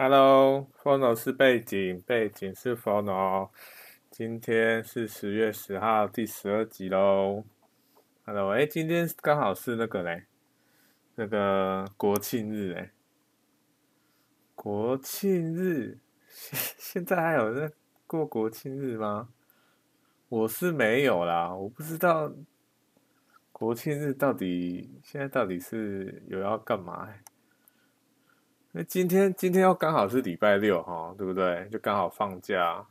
Hello，Fono 是背景，背景是 Fono。今天是十月十号，第十二集喽。Hello，哎，今天刚好是那个嘞，那个国庆日哎，国庆日，现现在还有在过国庆日吗？我是没有啦，我不知道国庆日到底现在到底是有要干嘛？那今天今天又刚好是礼拜六哈，对不对？就刚好放假，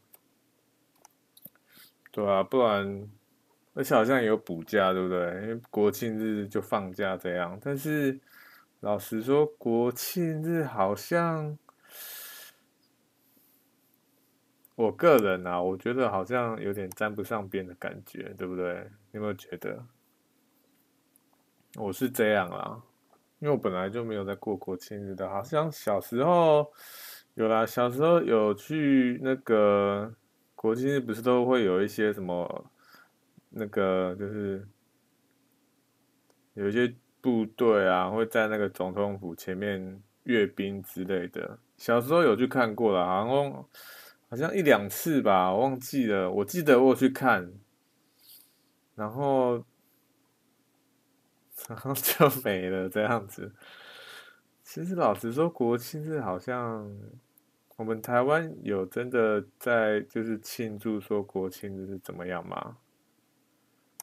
对啊，不然而且好像也有补假，对不对？因为国庆日就放假这样。但是老实说，国庆日好像我个人啊，我觉得好像有点沾不上边的感觉，对不对？有没有觉得？我是这样啦。因为我本来就没有在过国庆日的，好像小时候有啦，小时候有去那个国庆日，不是都会有一些什么那个就是有一些部队啊，会在那个总统府前面阅兵之类的。小时候有去看过了，好像好像一两次吧，忘记了。我记得我有去看，然后。然后就没了这样子。其实老实说，国庆日好像我们台湾有真的在就是庆祝说国庆日是怎么样吗？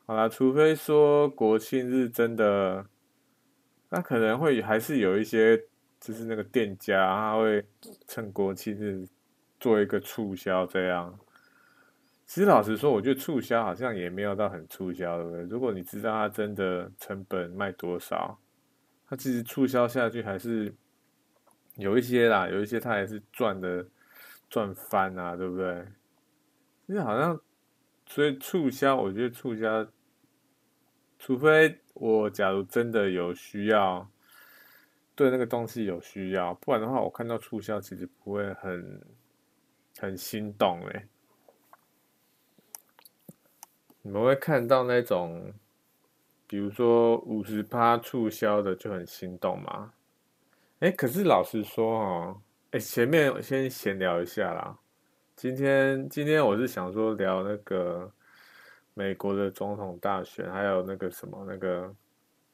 好啦，除非说国庆日真的，那可能会还是有一些就是那个店家他会趁国庆日做一个促销这样。其实老实说，我觉得促销好像也没有到很促销，对不对？如果你知道它真的成本卖多少，它其实促销下去还是有一些啦，有一些它还是赚的赚翻啊，对不对？因为好像所以促销，我觉得促销，除非我假如真的有需要，对那个东西有需要，不然的话，我看到促销其实不会很很心动诶。你们会看到那种，比如说五十趴促销的就很心动吗？哎，可是老实说哦，哎，前面先闲聊一下啦。今天今天我是想说聊那个美国的总统大选，还有那个什么那个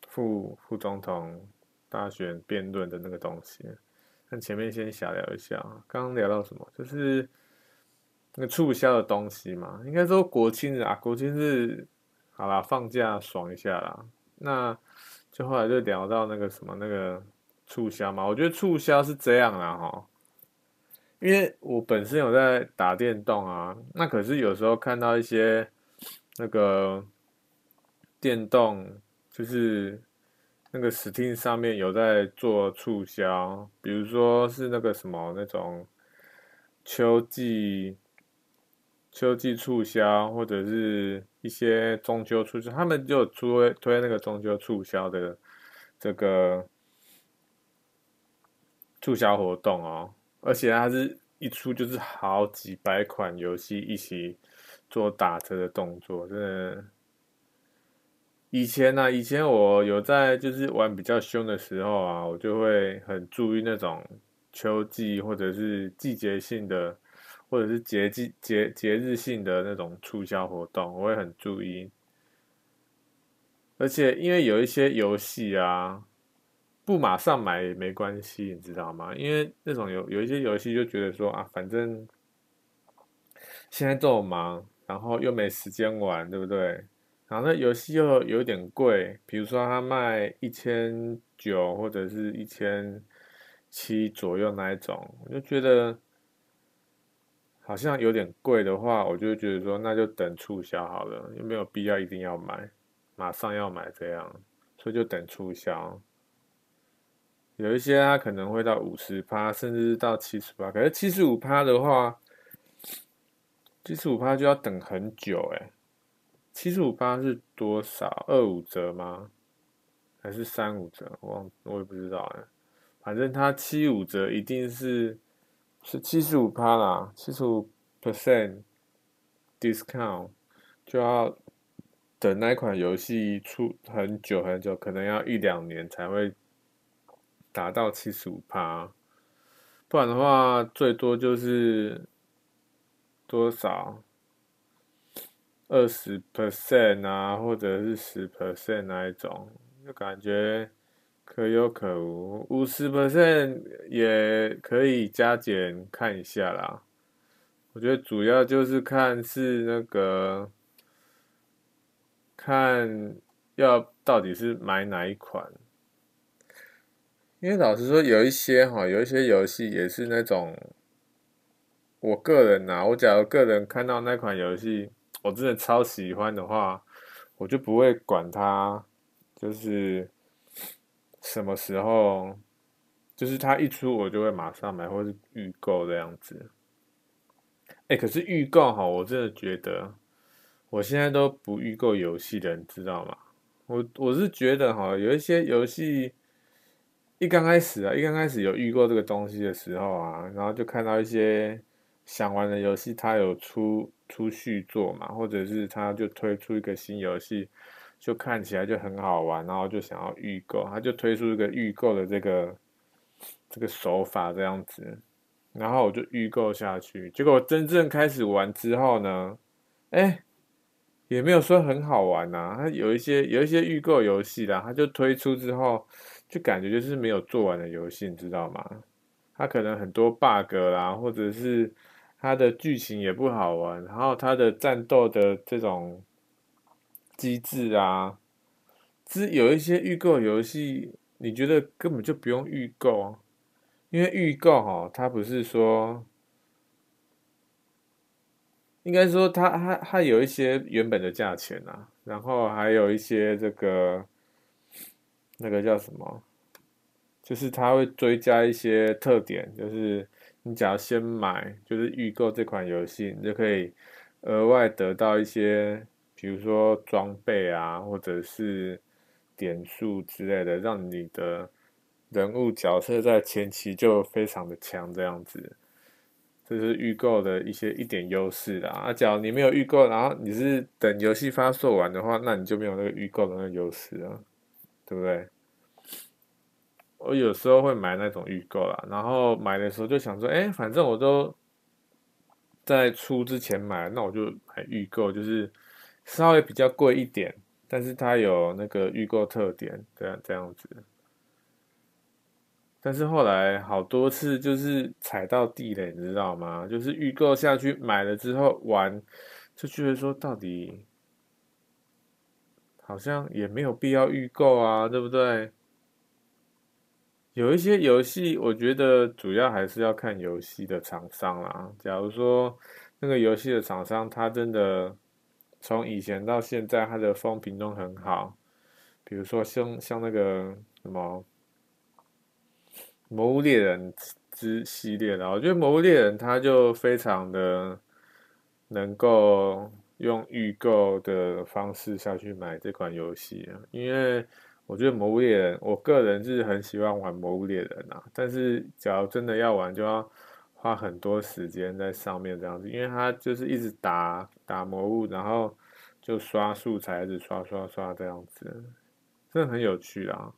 副副总统大选辩论的那个东西。那前面先小聊一下，刚刚聊到什么？就是。那个促销的东西嘛，应该说国庆日啊，国庆日好啦，放假爽一下啦。那就后来就聊到那个什么那个促销嘛，我觉得促销是这样啦哈，因为我本身有在打电动啊，那可是有时候看到一些那个电动，就是那个 Steam 上面有在做促销，比如说是那个什么那种秋季。秋季促销或者是一些中秋促销，他们就推推那个中秋促销的这个促销活动哦，而且它是一出就是好几百款游戏一起做打折的动作，真的。以前呢、啊，以前我有在就是玩比较凶的时候啊，我就会很注意那种秋季或者是季节性的。或者是节季节节日性的那种促销活动，我会很注意。而且因为有一些游戏啊，不马上买也没关系，你知道吗？因为那种有有一些游戏就觉得说啊，反正现在这么忙，然后又没时间玩，对不对？然后那游戏又有点贵，比如说它卖一千九或者是一千七左右那一种，我就觉得。好像有点贵的话，我就觉得说那就等促销好了，又没有必要一定要买，马上要买这样，所以就等促销。有一些它可能会到五十趴，甚至是到七十趴，可是七十五趴的话，七十五趴就要等很久哎。七十五趴是多少？二五折吗？还是三五折？我，我也不知道哎。反正它七五折一定是。是七十五趴啦，七十五 percent discount 就要等那款游戏出很久很久，可能要一两年才会达到七十五趴。不然的话，最多就是多少二十 percent 啊，或者是十 percent 那一种，就感觉可有可无。五十 percent 也可以加减看一下啦。我觉得主要就是看是那个，看要到底是买哪一款。因为老实说，有一些哈，有一些游戏也是那种，我个人呐、啊，我假如个人看到那款游戏，我真的超喜欢的话，我就不会管它，就是什么时候，就是它一出我就会马上买，或是预购这样子。哎，可是预购哈，我真的觉得，我现在都不预购游戏的，你知道吗？我我是觉得哈，有一些游戏。一刚开始啊，一刚开始有预购这个东西的时候啊，然后就看到一些想玩的游戏，它有出出续作嘛，或者是它就推出一个新游戏，就看起来就很好玩，然后就想要预购，他就推出一个预购的这个这个手法这样子，然后我就预购下去，结果真正开始玩之后呢，哎，也没有说很好玩呐，它有一些有一些预购游戏啦，它就推出之后。就感觉就是没有做完的游戏，你知道吗？它可能很多 bug 啦，或者是它的剧情也不好玩，然后它的战斗的这种机制啊，之有一些预购游戏，你觉得根本就不用预购，因为预购哈，它不是说，应该说它它它有一些原本的价钱啊，然后还有一些这个。那个叫什么？就是它会追加一些特点，就是你只要先买，就是预购这款游戏，你就可以额外得到一些，比如说装备啊，或者是点数之类的，让你的人物角色在前期就非常的强，这样子，这是预购的一些一点优势啦。啊，假如你没有预购，然后你是等游戏发售完的话，那你就没有那个预购的那个优势啊。对不对？我有时候会买那种预购啦，然后买的时候就想说，哎，反正我都在出之前买，那我就买预购，就是稍微比较贵一点，但是它有那个预购特点，这样这样子。但是后来好多次就是踩到地雷，你知道吗？就是预购下去买了之后玩，就觉得说到底。好像也没有必要预购啊，对不对？有一些游戏，我觉得主要还是要看游戏的厂商啦。假如说那个游戏的厂商，他真的从以前到现在，它的风评都很好。比如说像像那个什么《魔物猎人》之系列的，我觉得《魔物猎人》他就非常的能够。用预购的方式下去买这款游戏啊，因为我觉得《魔物猎人》，我个人是很喜欢玩《魔物猎人》啊，但是假如真的要玩，就要花很多时间在上面这样子，因为它就是一直打打魔物，然后就刷素材，一直刷刷刷这样子，真的很有趣啊。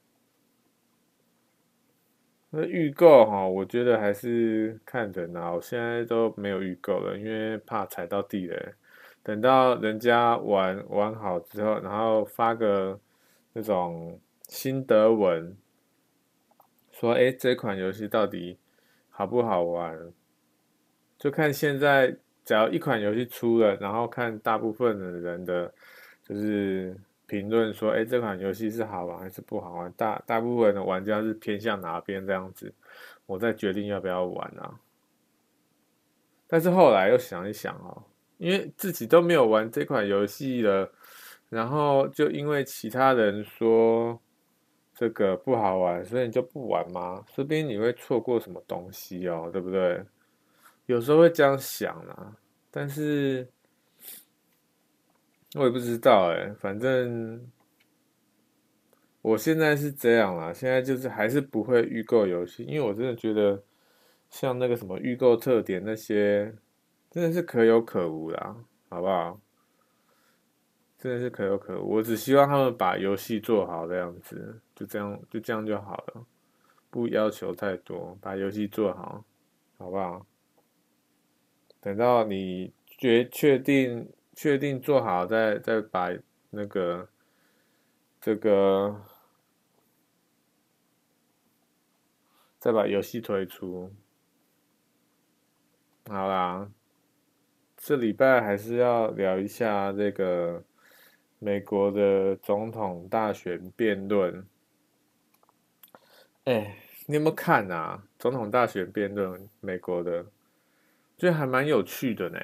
那预购哈，我觉得还是看人啊，我现在都没有预购了，因为怕踩到地雷。等到人家玩玩好之后，然后发个那种心得文，说：“哎，这款游戏到底好不好玩？”就看现在，只要一款游戏出了，然后看大部分的人的，就是评论说：“哎，这款游戏是好玩还是不好玩？”大大部分的玩家是偏向哪边这样子，我再决定要不要玩啊。但是后来又想一想哦。因为自己都没有玩这款游戏了，然后就因为其他人说这个不好玩，所以你就不玩吗？说不定你会错过什么东西哦，对不对？有时候会这样想啦，但是我也不知道哎，反正我现在是这样啦，现在就是还是不会预购游戏，因为我真的觉得像那个什么预购特点那些。真的是可有可无啦，好不好？真的是可有可无。我只希望他们把游戏做好，这样子，就这样，就这样就好了，不要求太多，把游戏做好。好不好？等到你决确定确定做好，再再把那个这个再把游戏推出。好啦，这礼拜还是要聊一下这个美国的总统大选辩论。哎，你有没有看啊？总统大选辩论，美国的，觉得还蛮有趣的呢。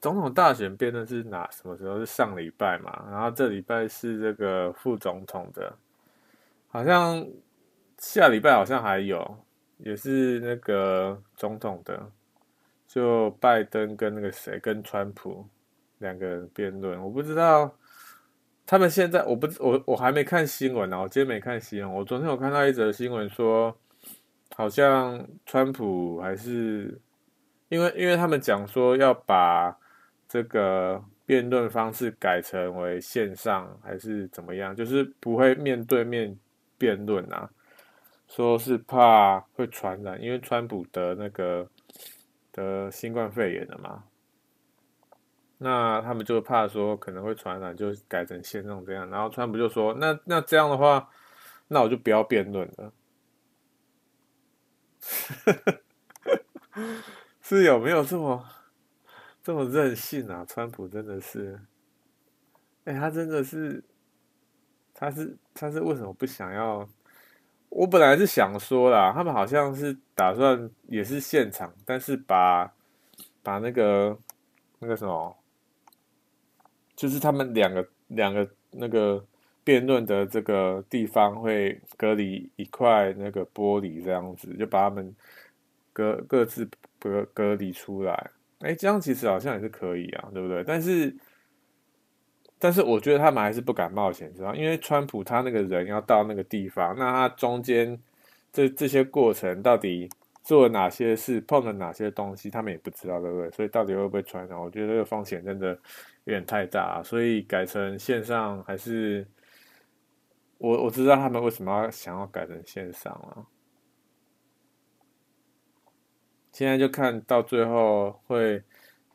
总统大选辩论是哪什么时候？是上礼拜嘛？然后这礼拜是这个副总统的，好像下礼拜好像还有。也是那个总统的，就拜登跟那个谁，跟川普两个人辩论。我不知道他们现在，我不我我还没看新闻呢，我今天没看新闻。我昨天有看到一则新闻说，好像川普还是因为因为他们讲说要把这个辩论方式改成为线上，还是怎么样，就是不会面对面辩论啊。说是怕会传染，因为川普得那个得新冠肺炎了嘛，那他们就怕说可能会传染，就改成线上这样。然后川普就说：“那那这样的话，那我就不要辩论了。”是有没有这么这么任性啊？川普真的是，哎、他真的是，他是他是为什么不想要？我本来是想说啦，他们好像是打算也是现场，但是把把那个那个什么，就是他们两个两个那个辩论的这个地方会隔离一块那个玻璃这样子，就把他们各各自隔隔离出来。哎，这样其实好像也是可以啊，对不对？但是。但是我觉得他们还是不敢冒险，知道？因为川普他那个人要到那个地方，那他中间这这些过程到底做了哪些事，碰了哪些东西，他们也不知道，对不对？所以到底会不会传染？我觉得这个风险真的有点太大，所以改成线上还是我我知道他们为什么要想要改成线上了。现在就看到最后会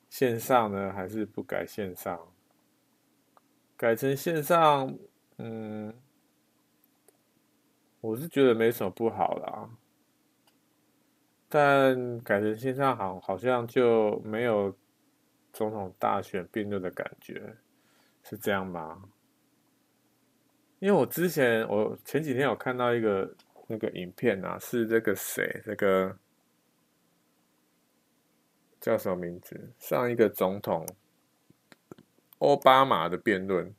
线上呢，还是不改线上？改成线上，嗯，我是觉得没什么不好啦。但改成线上好，好像就没有总统大选辩论的感觉，是这样吗？因为我之前，我前几天有看到一个那个影片啊，是这个谁，这个叫什么名字？上一个总统。奥巴马的辩论，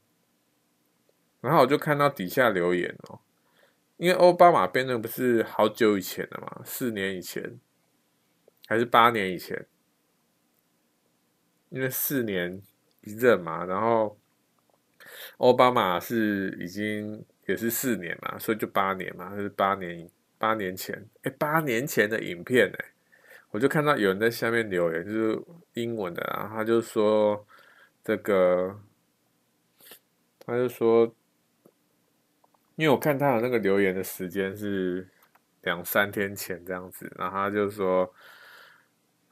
然后我就看到底下留言哦，因为奥巴马辩论不是好久以前了嘛，四年以前还是八年以前？因为四年一任嘛，然后奥巴马是已经也是四年嘛，所以就八年嘛，就是八年八年前，哎，八年前的影片呢，我就看到有人在下面留言，就是英文的，然后他就说。这个，他就说，因为我看他的那个留言的时间是两三天前这样子，然后他就说，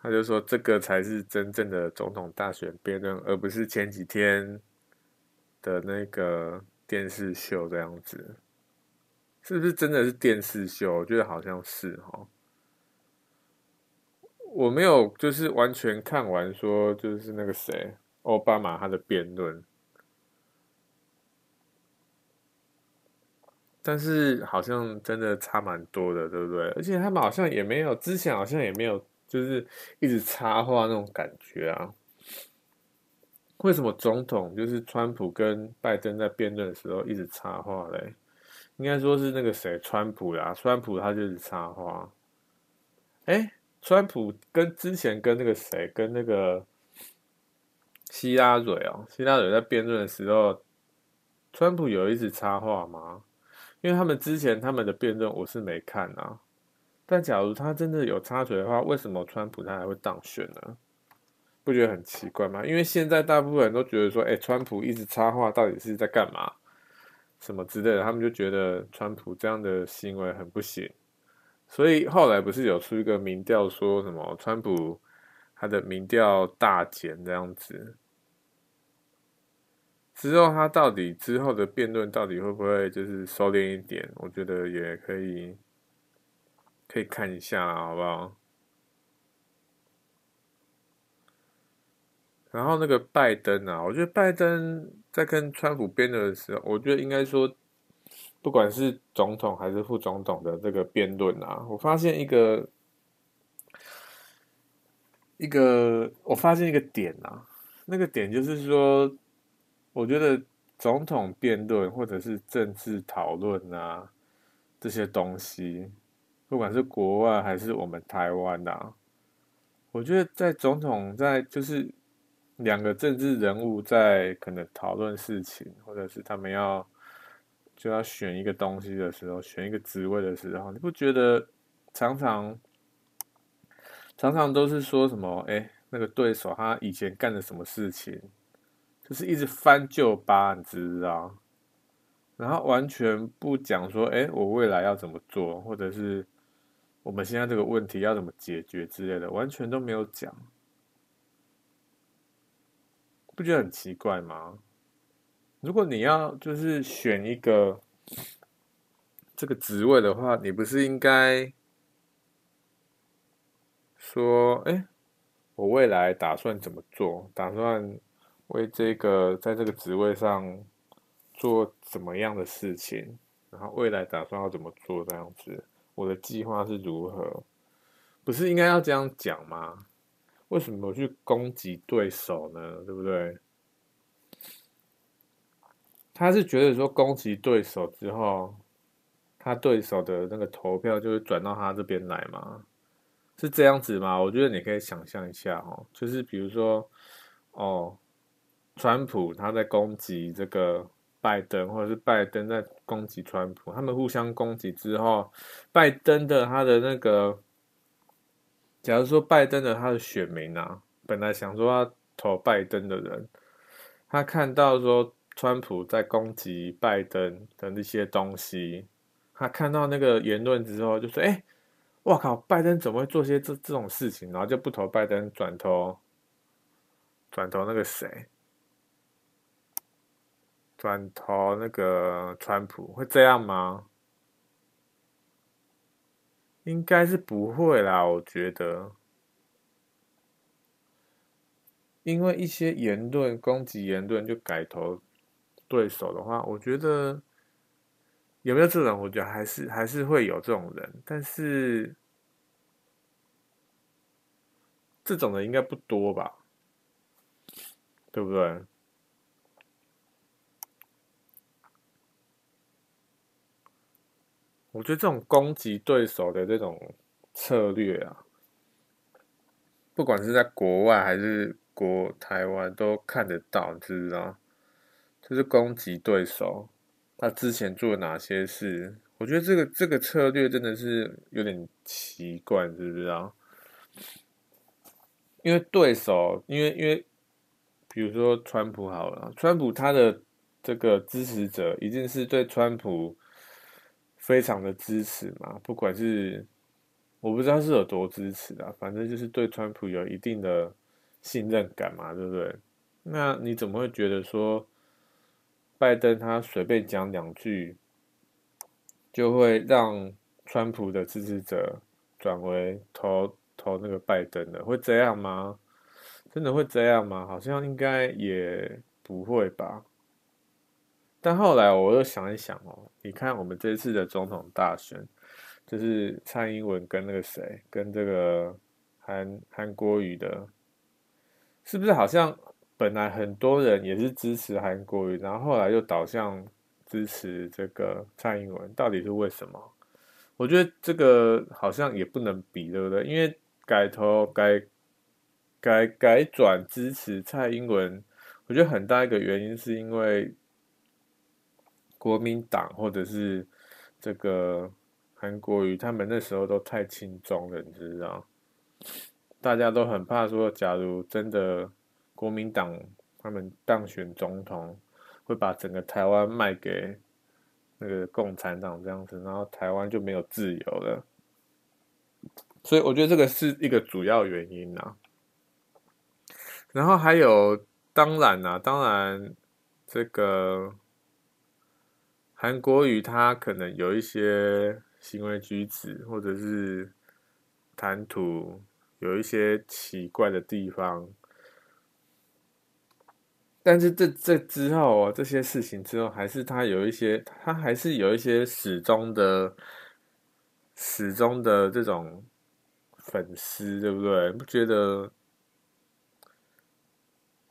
他就说这个才是真正的总统大选辩论，而不是前几天的那个电视秀这样子，是不是真的是电视秀？我觉得好像是哈，我没有就是完全看完，说就是那个谁。奥巴马他的辩论，但是好像真的差蛮多的，对不对？而且他们好像也没有之前好像也没有，就是一直插话那种感觉啊。为什么总统就是川普跟拜登在辩论的时候一直插话嘞？应该说是那个谁，川普啦，川普他就是插话。哎，川普跟之前跟那个谁，跟那个。希拉蕊哦，希拉蕊在辩论的时候，川普有一直插话吗？因为他们之前他们的辩论我是没看啊。但假如他真的有插嘴的话，为什么川普他还会当选呢？不觉得很奇怪吗？因为现在大部分人都觉得说，哎，川普一直插话到底是在干嘛？什么之类的，他们就觉得川普这样的行为很不行。所以后来不是有出一个民调，说什么川普他的民调大减这样子。之后他到底之后的辩论到底会不会就是收敛一点？我觉得也可以，可以看一下，好不好？然后那个拜登啊，我觉得拜登在跟川普辩论的时候，我觉得应该说，不管是总统还是副总统的这个辩论啊，我发现一个一个，我发现一个点啊，那个点就是说。我觉得总统辩论或者是政治讨论啊，这些东西，不管是国外还是我们台湾啊，我觉得在总统在就是两个政治人物在可能讨论事情，或者是他们要就要选一个东西的时候，选一个职位的时候，你不觉得常常常常都是说什么？哎，那个对手他以前干了什么事情？就是一直翻旧账，你知道？然后完全不讲说，哎，我未来要怎么做，或者是我们现在这个问题要怎么解决之类的，完全都没有讲，不觉得很奇怪吗？如果你要就是选一个这个职位的话，你不是应该说，哎，我未来打算怎么做？打算。为这个在这个职位上做怎么样的事情，然后未来打算要怎么做这样子，我的计划是如何？不是应该要这样讲吗？为什么去攻击对手呢？对不对？他是觉得说攻击对手之后，他对手的那个投票就会转到他这边来吗？是这样子吗？我觉得你可以想象一下哦，就是比如说哦。川普他在攻击这个拜登，或者是拜登在攻击川普，他们互相攻击之后，拜登的他的那个，假如说拜登的他的选民啊，本来想说要投拜登的人，他看到说川普在攻击拜登的那些东西，他看到那个言论之后，就说：“哎，我靠，拜登怎么会做些这这种事情？”然后就不投拜登，转投转投那个谁？转投那个川普会这样吗？应该是不会啦，我觉得，因为一些言论攻击言论就改投对手的话，我觉得有没有这种？我觉得还是还是会有这种人，但是这种人应该不多吧？对不对？我觉得这种攻击对手的这种策略啊，不管是在国外还是国台湾都看得到，知不知道？就是攻击对手，他之前做了哪些事？我觉得这个这个策略真的是有点奇怪，知不知道？因为对手，因为因为比如说川普好了，川普他的这个支持者一定是对川普。非常的支持嘛，不管是我不知道是有多支持啊，反正就是对川普有一定的信任感嘛，对不对？那你怎么会觉得说拜登他随便讲两句，就会让川普的支持者转为投投那个拜登的？会这样吗？真的会这样吗？好像应该也不会吧。但后来我又想一想哦，你看我们这次的总统大选，就是蔡英文跟那个谁，跟这个韩韩国瑜的，是不是好像本来很多人也是支持韩国瑜，然后后来又倒向支持这个蔡英文，到底是为什么？我觉得这个好像也不能比，对不对？因为改投改改改转支持蔡英文，我觉得很大一个原因是因为。国民党或者是这个韩国瑜，他们那时候都太亲中了，你知道？大家都很怕说，假如真的国民党他们当选总统，会把整个台湾卖给那个共产党这样子，然后台湾就没有自由了。所以我觉得这个是一个主要原因呐。然后还有，当然呐，当然这个韩国瑜他可能有一些行为举止或者是谈吐有一些奇怪的地方。但是这这之后啊，这些事情之后，还是他有一些，他还是有一些始终的、始终的这种粉丝，对不对？不觉得？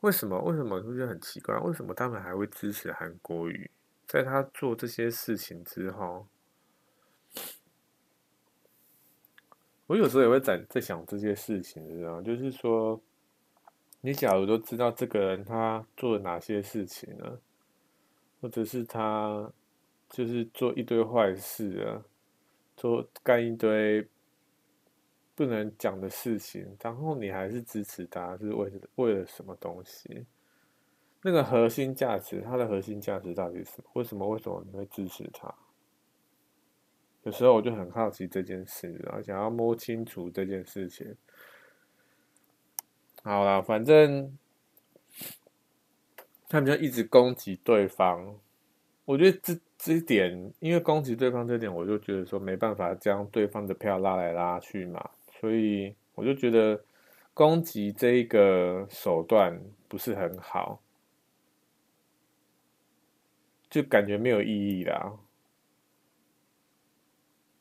为什么？为什么？我觉得很奇怪，为什么他们还会支持韩国瑜？在他做这些事情之后，我有时候也会在在想这些事情，知道就是说。你假如都知道这个人他做了哪些事情呢？或者是他就是做一堆坏事啊，做干一堆不能讲的事情，然后你还是支持他，是为了为了什么东西？那个核心价值，他的核心价值到底是什么？为什么为什么你会支持他？有时候我就很好奇这件事，然后想要摸清楚这件事情。好啦，反正他们就一直攻击对方。我觉得这这一点，因为攻击对方这点，我就觉得说没办法将对方的票拉来拉去嘛，所以我就觉得攻击这一个手段不是很好，就感觉没有意义啦。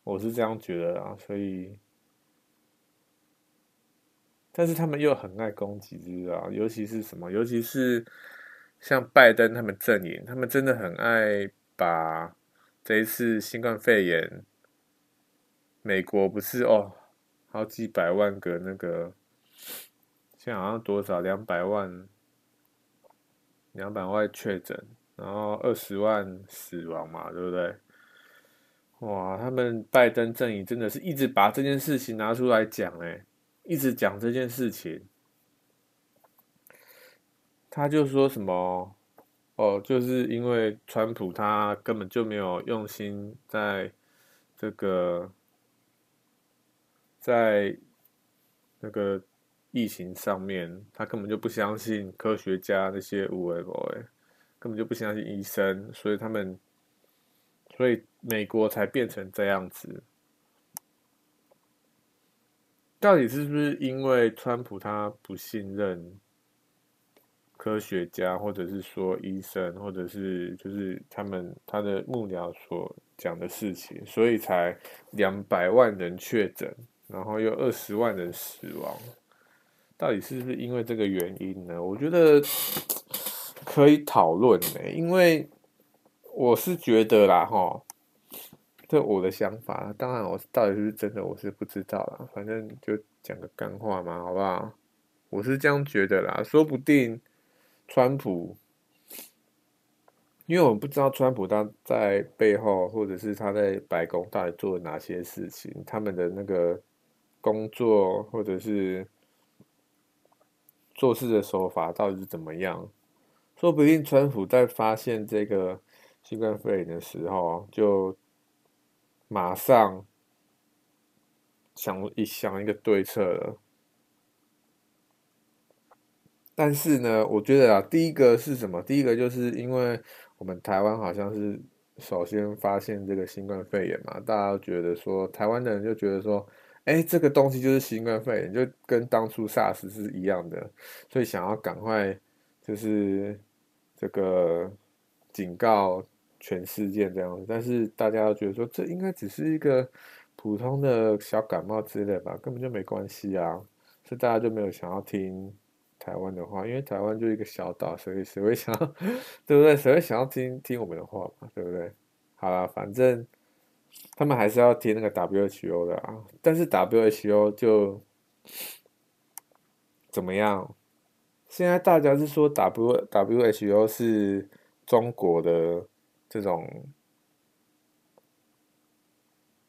我是这样觉得啦，所以。但是他们又很爱攻击，知道？尤其是什么？尤其是像拜登他们阵营，他们真的很爱把这一次新冠肺炎，美国不是哦，好几百万个那个，现在好像多少两百万，两百万确诊，然后二十万死亡嘛，对不对？哇，他们拜登阵营真的是一直把这件事情拿出来讲，哎。一直讲这件事情，他就说什么哦，就是因为川普他根本就没有用心在这个在那个疫情上面，他根本就不相信科学家那些有的没的，根本就不相信医生，所以他们，所以美国才变成这样子。到底是不是因为川普他不信任科学家，或者是说医生，或者是就是他们他的幕僚所讲的事情，所以才两百万人确诊，然后又二十万人死亡？到底是不是因为这个原因呢？我觉得可以讨论呢，因为我是觉得啦，哈。这我的想法，当然我到底是不是真的，我是不知道啦。反正就讲个干话嘛，好不好？我是这样觉得啦，说不定川普，因为我不知道川普他在背后，或者是他在白宫到底做了哪些事情，他们的那个工作或者是做事的手法到底是怎么样？说不定川普在发现这个新冠肺炎的时候就。马上想一想一个对策了，但是呢，我觉得啊，第一个是什么？第一个就是因为我们台湾好像是首先发现这个新冠肺炎嘛，大家都觉得说，台湾的人就觉得说，哎，这个东西就是新冠肺炎，就跟当初 SARS 是一样的，所以想要赶快就是这个警告。全世界这样子，但是大家都觉得说，这应该只是一个普通的小感冒之类吧，根本就没关系啊，所以大家就没有想要听台湾的话，因为台湾就是一个小岛，所以谁会想，对不对？谁会想要听听我们的话嘛，对不对？好啦，反正他们还是要听那个 WHO 的啊，但是 WHO 就怎么样？现在大家是说 W WHO 是中国的。这种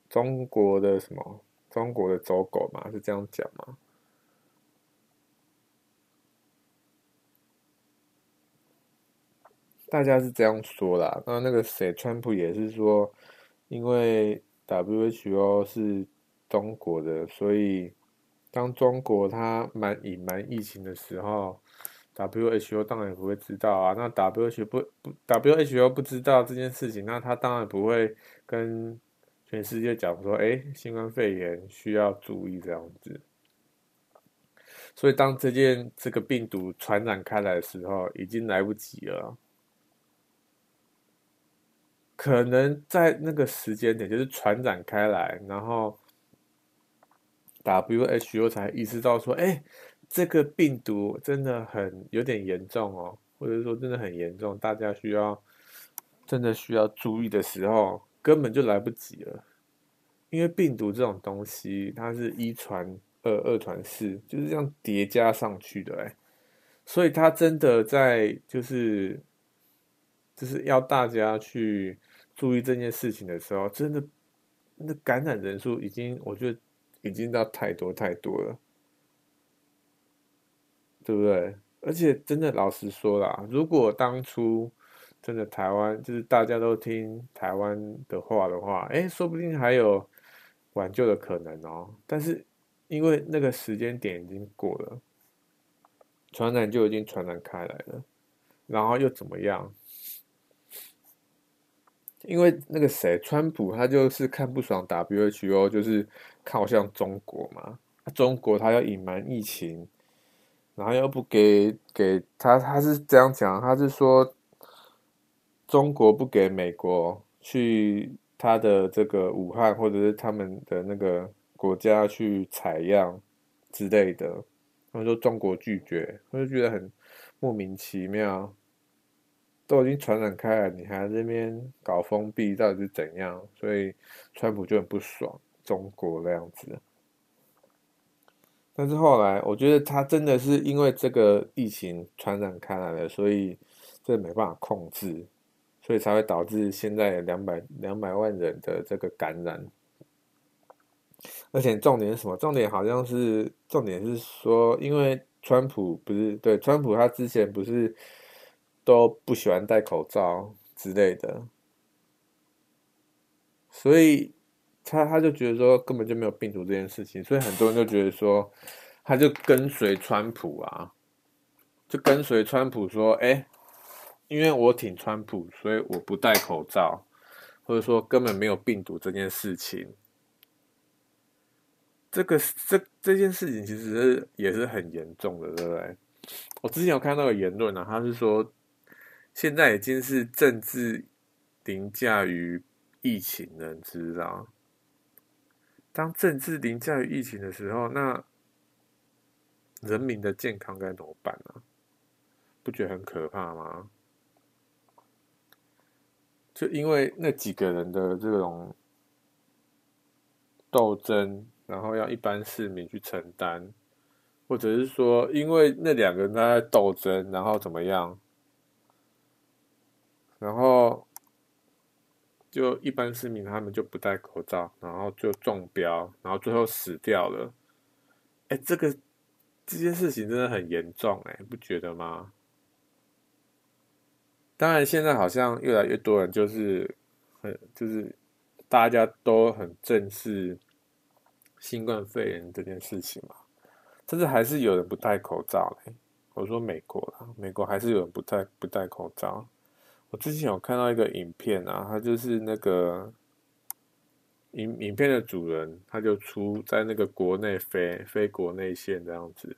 中国的什么？中国的走狗嘛，是这样讲吗？大家是这样说啦。那那个谁，川普也是说，因为 WHO 是中国的，所以当中国它蛮隐瞒疫情的时候，WHO 当然也不会知道啊。那 WHO 不不 WHO 不知道这件事情，那他当然不会跟全世界讲说，哎，新冠肺炎需要注意这样子。所以当这件这个病毒传染开来的时候，已经来不及了。可能在那个时间点，就是传染开来，然后 WHO 才意识到说，哎，这个病毒真的很有点严重哦，或者说真的很严重，大家需要真的需要注意的时候，根本就来不及了。因为病毒这种东西，它是一传二，二传四，就是这样叠加上去的，哎，所以它真的在就是就是要大家去。注意这件事情的时候，真的，那感染人数已经，我觉得已经到太多太多了，对不对？而且真的老实说啦，如果当初真的台湾就是大家都听台湾的话的话，哎，说不定还有挽救的可能哦。但是因为那个时间点已经过了，传染就已经传染开来了，然后又怎么样？因为那个谁，川普他就是看不爽 WHO，就是靠向中国嘛。中国他要隐瞒疫情，然后又不给给他，他是这样讲，他是说中国不给美国去他的这个武汉或者是他们的那个国家去采样之类的，他们说中国拒绝，我就觉得很莫名其妙。都已经传染开了，你还在这边搞封闭，到底是怎样？所以川普就很不爽中国那样子。但是后来，我觉得他真的是因为这个疫情传染开来了，所以这没办法控制，所以才会导致现在两百两百万人的这个感染。而且重点是什么？重点好像是重点是说，因为川普不是，对，川普他之前不是。都不喜欢戴口罩之类的，所以他他就觉得说根本就没有病毒这件事情，所以很多人就觉得说，他就跟随川普啊，就跟随川普说，哎，因为我挺川普，所以我不戴口罩，或者说根本没有病毒这件事情。这个这这件事情其实也是很严重的，对不对？我之前有看到个言论啊，他是说。现在已经是政治凌驾于疫情了，你知道？当政治凌驾于疫情的时候，那人民的健康该怎么办呢？不觉得很可怕吗？就因为那几个人的这种斗争，然后要一般市民去承担，或者是说，因为那两个人他在斗争，然后怎么样？然后，就一般市民他们就不戴口罩，然后就中标，然后最后死掉了。哎，这个这件事情真的很严重，哎，不觉得吗？当然，现在好像越来越多人就是很就是大家都很正视新冠肺炎这件事情嘛，但是还是有人不戴口罩嘞。我说美国啦，美国还是有人不戴不戴口罩。我之前有看到一个影片啊，他就是那个影影片的主人，他就出在那个国内飞飞国内线这样子，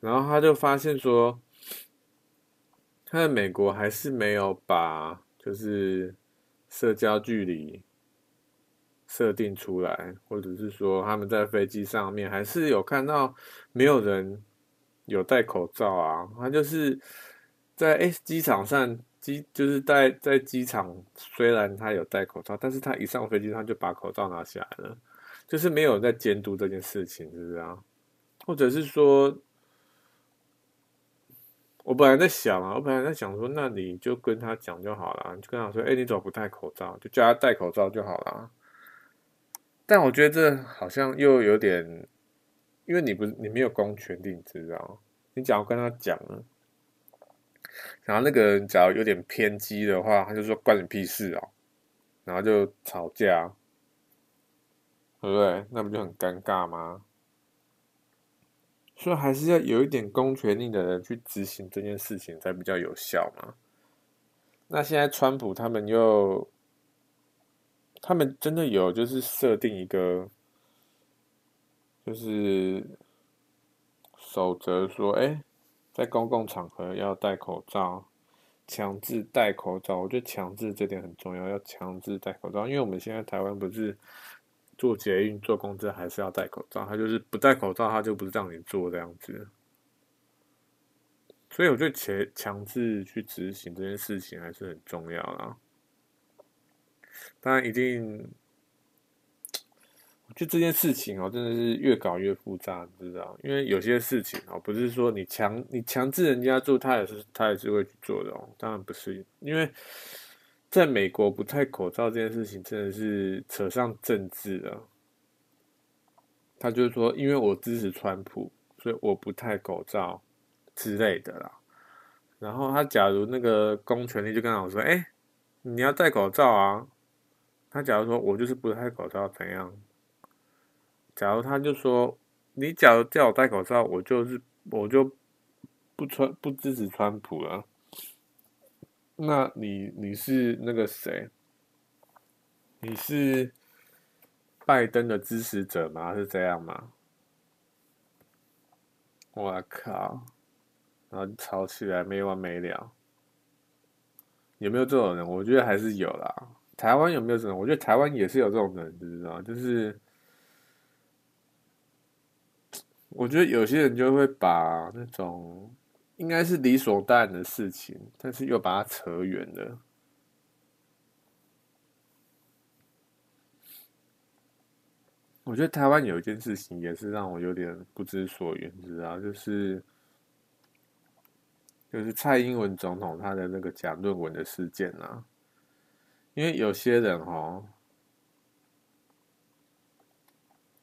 然后他就发现说，他在美国还是没有把就是社交距离设定出来，或者是说他们在飞机上面还是有看到没有人有戴口罩啊，他就是在诶机场上。机就是在在机场，虽然他有戴口罩，但是他一上飞机他就把口罩拿下来了，就是没有在监督这件事情，是不是啊？或者是说，我本来在想啊，我本来在想说，那你就跟他讲就好了，你就跟他说，哎、你怎么不戴口罩？就叫他戴口罩就好了。但我觉得这好像又有点，因为你不你没有公权力，你知道？你只要跟他讲了。然后那个人只要有点偏激的话，他就说关你屁事哦，然后就吵架。对不对？那不就很尴尬吗？所以还是要有一点公权力的人去执行这件事情才比较有效嘛。那现在川普他们又，他们真的有就是设定一个，就是守则说，哎，在公共场合要戴口罩，强制戴口罩。我觉得强制这点很重要，要强制戴口罩，因为我们现在台湾不是坐捷运、坐公车还是要戴口罩，他就是不戴口罩，他就不是让你坐这样子。所以我觉得强强制去执行这件事情还是很重要啦。当然，一定，就这件事情哦，真的是越搞越复杂，你知道？因为有些事情哦，不是说你强你强制人家做，他也是他也是会去做的哦。当然不是，因为在美国不戴口罩这件事情真的是扯上政治了。他就是说，因为我支持川普，所以我不戴口罩。之类的啦，然后他假如那个公权力就跟我说：“哎，你要戴口罩啊。”他假如说我就是不戴口罩怎样？假如他就说：“你假如叫我戴口罩，我就是我就不穿不支持川普了。”那你你是那个谁？你是拜登的支持者吗？是这样吗？我靠！然后吵起来没完没了，有没有这种人？我觉得还是有啦。台湾有没有这种？我觉得台湾也是有这种人，你知道？就是我觉得有些人就会把那种应该是理所当然的事情，但是又把它扯远了。我觉得台湾有一件事情也是让我有点不知所云，你知道？就是。就是蔡英文总统他的那个假论文的事件啊，因为有些人哈，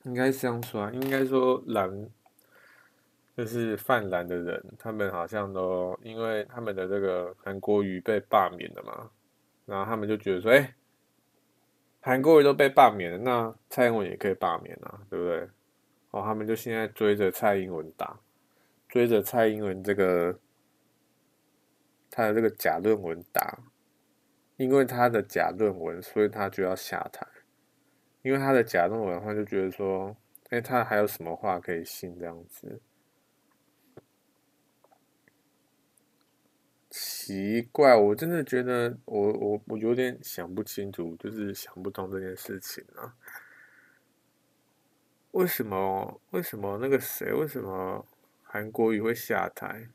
应该是这样说啊，应该说蓝，就是泛蓝的人，他们好像都因为他们的这个韩国瑜被罢免了嘛，然后他们就觉得说，哎，韩国瑜都被罢免了，那蔡英文也可以罢免啊，对不对？哦，他们就现在追着蔡英文打，追着蔡英文这个。他的这个假论文打，因为他的假论文，所以他就要下台。因为他的假论文的话，就觉得说，哎，他还有什么话可以信这样子？奇怪，我真的觉得我，我我有点想不清楚，就是想不通这件事情啊。为什么？为什么那个谁？为什么韩国瑜会下台？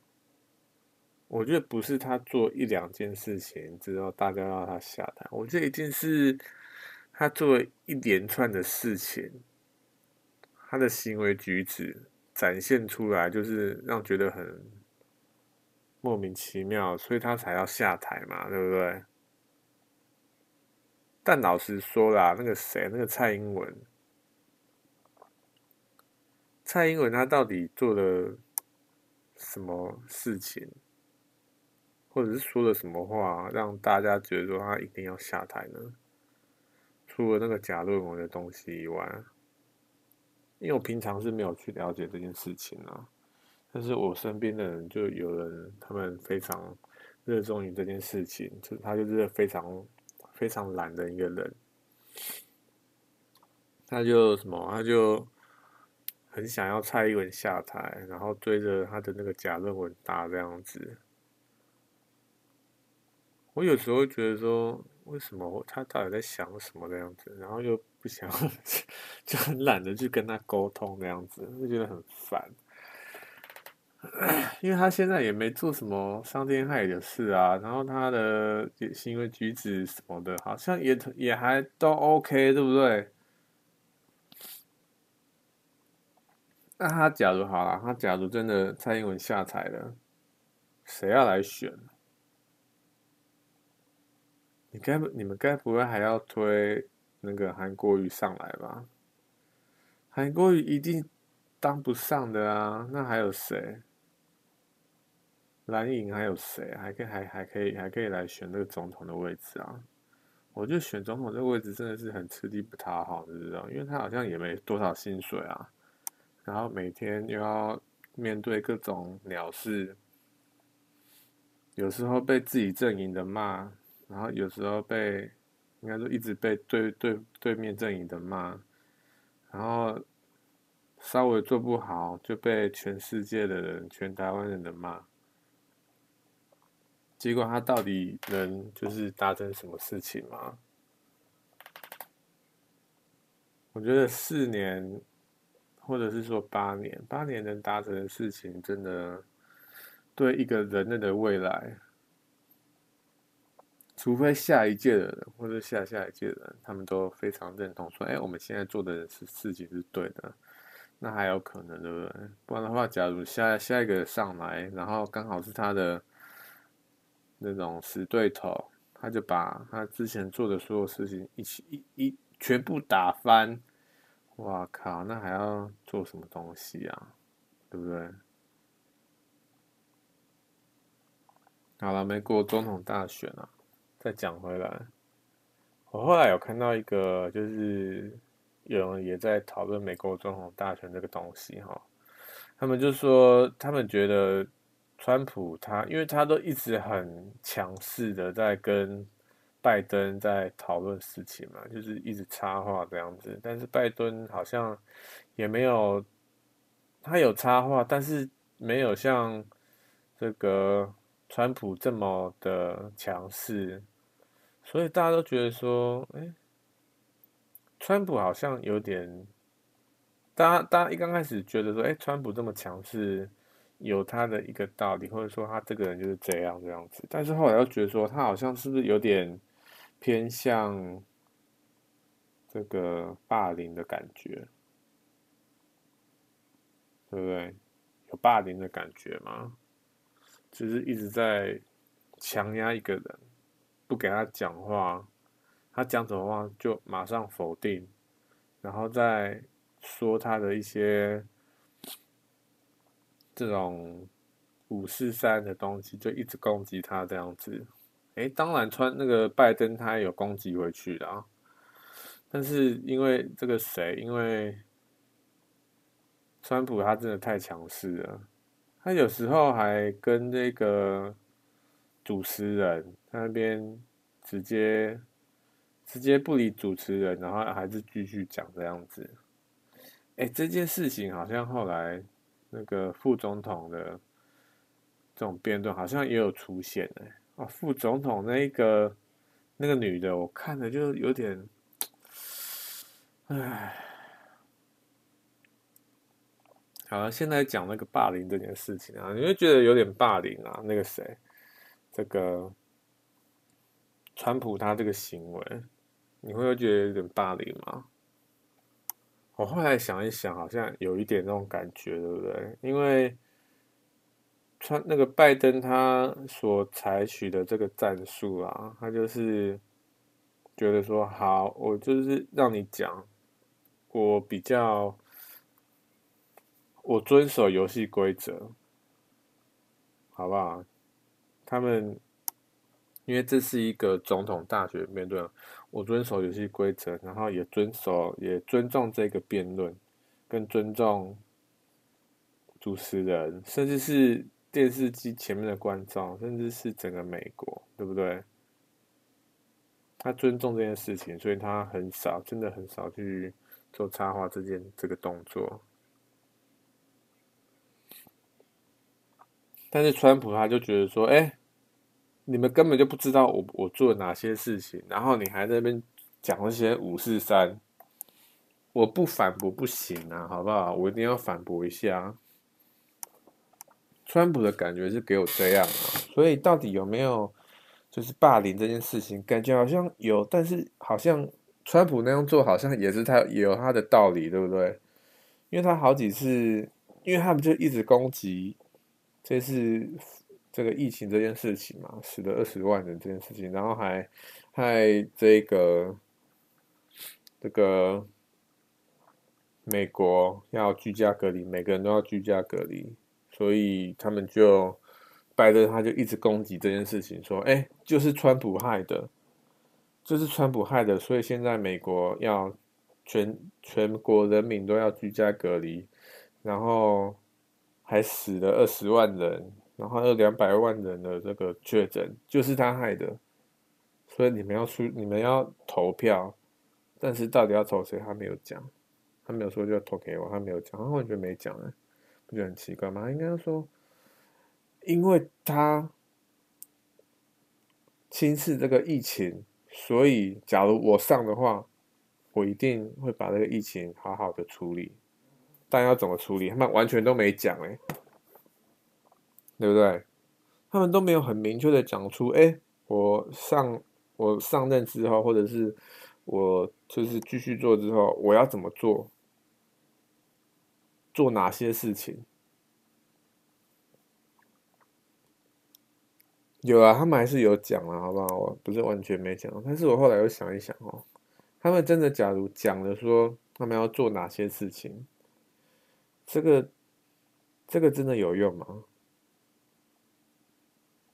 我觉得不是他做一两件事情之后大家让他下台，我觉得一定是他做一连串的事情，他的行为举止展现出来，就是让觉得很莫名其妙，所以他才要下台嘛，对不对？但老实说啦，那个谁，那个蔡英文，蔡英文他到底做了什么事情？或者是说了什么话，让大家觉得说他一定要下台呢？除了那个假论文的东西以外，因为我平常是没有去了解这件事情啊，但是我身边的人就有人，他们非常热衷于这件事情，就他就是非常非常懒的一个人，他就什么，他就很想要蔡英文下台，然后追着他的那个假论文打这样子。我有时候觉得说，为什么他到底在想什么这样子，然后又不想，就很懒得去跟他沟通那样子，就觉得很烦。因为他现在也没做什么伤天害理的事啊，然后他的行为举止什么的，好像也也还都 OK，对不对？那他假如好了，他假如真的蔡英文下台了，谁要来选？你该不，你们该不会还要推那个韩国瑜上来吧？韩国瑜一定当不上的啊！那还有谁？蓝营还有谁？还可以还还可以还可以来选那个总统的位置啊？我觉得选总统这个位置真的是很吃力不讨好，你知道？因为他好像也没多少薪水啊，然后每天又要面对各种鸟事，有时候被自己阵营的骂，然后有时候被应该说一直被对对对面阵营的骂，然后稍微做不好就被全世界的人、全台湾人的骂。结果他到底能就是达成什么事情吗？我觉得四年，或者是说八年，八年能达成的事情，真的对一个人类的未来，除非下一届的人或者下下一届的人，他们都非常认同说：“哎，我们现在做的事事情是对的。”那还有可能，对不对？不然的话，假如下下一个上来，然后刚好是他的。那种死对头，他就把他之前做的所有事情一起一一全部打翻，哇靠！那还要做什么东西啊？对不对？好了，美国总统大选啊，再讲回来，我后来有看到一个，就是有人也在讨论美国总统大选这个东西哈，他们就说他们觉得。川普他，因为他都一直很强势的在跟拜登在讨论事情嘛，就是一直插话这样子。但是拜登好像也没有，他有插话，但是没有像这个川普这么的强势，所以大家都觉得说，哎，川普好像有点，大家大家一刚开始觉得说，哎，川普这么强势。有他的一个道理，或者说他这个人就是这样这样子，但是后来又觉得说他好像是不是有点偏向这个霸凌的感觉，对不对？有霸凌的感觉吗？就是一直在强压一个人，不给他讲话，他讲什么话就马上否定，然后再说他的一些。这种五四三的东西就一直攻击他这样子，诶，当然川那个拜登他有攻击回去的啊，但是因为这个谁，因为川普他真的太强势了，他有时候还跟那个主持人他那边直接直接不理主持人，然后还是继续讲这样子，诶，这件事情好像后来。那个副总统的这种辩论好像也有出现哎，啊，副总统那一个那个女的，我看着就有点，唉，好了，现在讲那个霸凌这件事情啊，你会觉得有点霸凌啊？那个谁，这个川普他这个行为，你会觉得有点霸凌吗？我后来想一想，好像有一点那种感觉，对不对？因为川那个拜登他所采取的这个战术啊，他就是觉得说，好，我就是让你讲，我比较，我遵守游戏规则，好不好？他们。因为这是一个总统大选辩论，我遵守游戏规则，然后也遵守、也尊重这个辩论，更尊重主持人，甚至是电视机前面的观众，甚至是整个美国，对不对？他尊重这件事情，所以他很少，真的很少去做插画这件这个动作。但是川普他就觉得说，哎。你们根本就不知道我我做哪些事情，然后你还在那边讲那些五四三，我不反驳不行啊，好不好？我一定要反驳一下。川普的感觉是给我这样啊，所以到底有没有就是霸凌这件事情？感觉好像有，但是好像川普那样做好像也是他也有他的道理，对不对？因为他好几次，因为他们就一直攻击，这是。这个疫情这件事情嘛，死了二十万人这件事情，然后还害这个这个美国要居家隔离，每个人都要居家隔离，所以他们就拜登他就一直攻击这件事情，说：“哎，就是川普害的，就是川普害的，所以现在美国要全全国人民都要居家隔离，然后还死了二十万人，然后有两百万人的这个确诊，就是他害的。所以你们要出，你们要投票，但是到底要投谁，他没有讲，他没有说就要投给我，他没有讲，他完全没讲哎，不觉得很奇怪吗？应该说，因为他轻视这个疫情。所以，假如我上的话，我一定会把这个疫情好好的处理。但要怎么处理，他们完全都没讲，哎，对不对？他们都没有很明确的讲出，哎，我上我上任之后，或者是我就是继续做之后，我要怎么做，做哪些事情。有啊，他们还是有讲啊，好不好？我不是完全没讲，但是我后来又想一想哦，他们真的假如讲了说他们要做哪些事情，这个这个真的有用吗？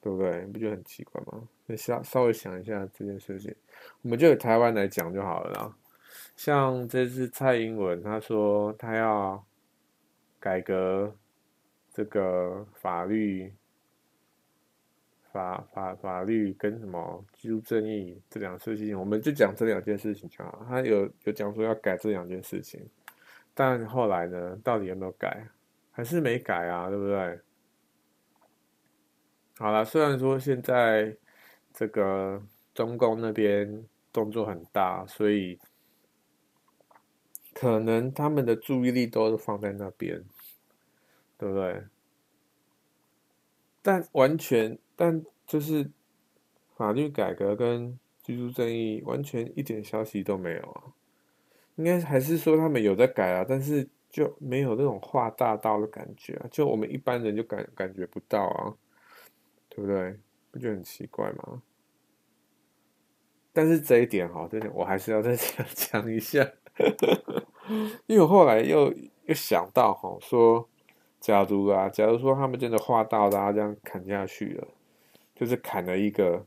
对不对？你不觉得很奇怪吗？你稍稍微想一下这件事情，我们就台湾来讲就好了啦。像这次蔡英文他说他要改革这个法律。法法法律跟什么居住正义这两件事情，我们就讲这两件事情就好。他有有讲说要改这两件事情，但后来呢，到底有没有改？还是没改啊？对不对？好了，虽然说现在这个中共那边动作很大，所以可能他们的注意力都是放在那边，对不对？但完全。但就是法律改革跟居住正义完全一点消息都没有啊，应该还是说他们有在改啊，但是就没有那种画大刀的感觉啊，就我们一般人就感感觉不到啊，对不对？不觉得很奇怪吗？但是这一点哈，这点我还是要 再讲讲一下，因为我后来又又想到哈，说假如啊，假如说他们真的画大刀这样砍下去了。就是砍了一个，